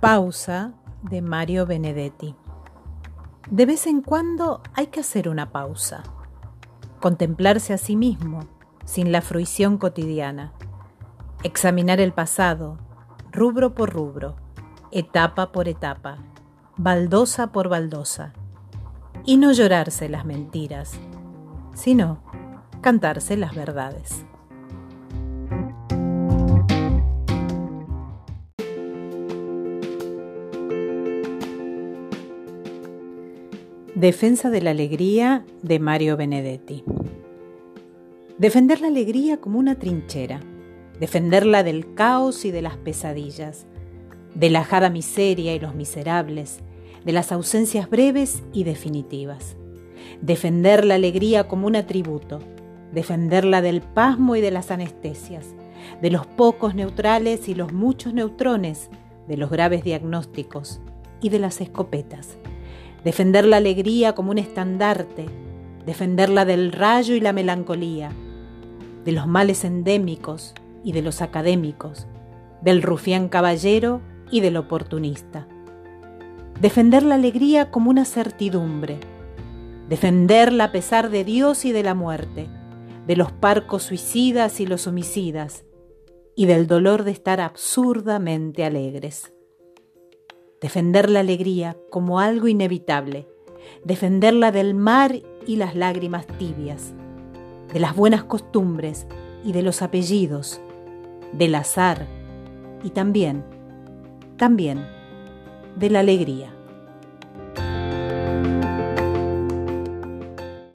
Pausa de Mario Benedetti. De vez en cuando hay que hacer una pausa, contemplarse a sí mismo sin la fruición cotidiana, examinar el pasado, rubro por rubro, etapa por etapa, baldosa por baldosa, y no llorarse las mentiras, sino cantarse las verdades. Defensa de la alegría de Mario Benedetti. Defender la alegría como una trinchera, defenderla del caos y de las pesadillas, de la ajada miseria y los miserables, de las ausencias breves y definitivas. Defender la alegría como un atributo, defenderla del pasmo y de las anestesias, de los pocos neutrales y los muchos neutrones, de los graves diagnósticos y de las escopetas defender la alegría como un estandarte, defenderla del rayo y la melancolía, de los males endémicos y de los académicos, del rufián caballero y del oportunista. Defender la alegría como una certidumbre, defenderla a pesar de Dios y de la muerte, de los parcos suicidas y los homicidas, y del dolor de estar absurdamente alegres defender la alegría como algo inevitable, defenderla del mar y las lágrimas tibias, de las buenas costumbres y de los apellidos, del azar y también, también, de la alegría.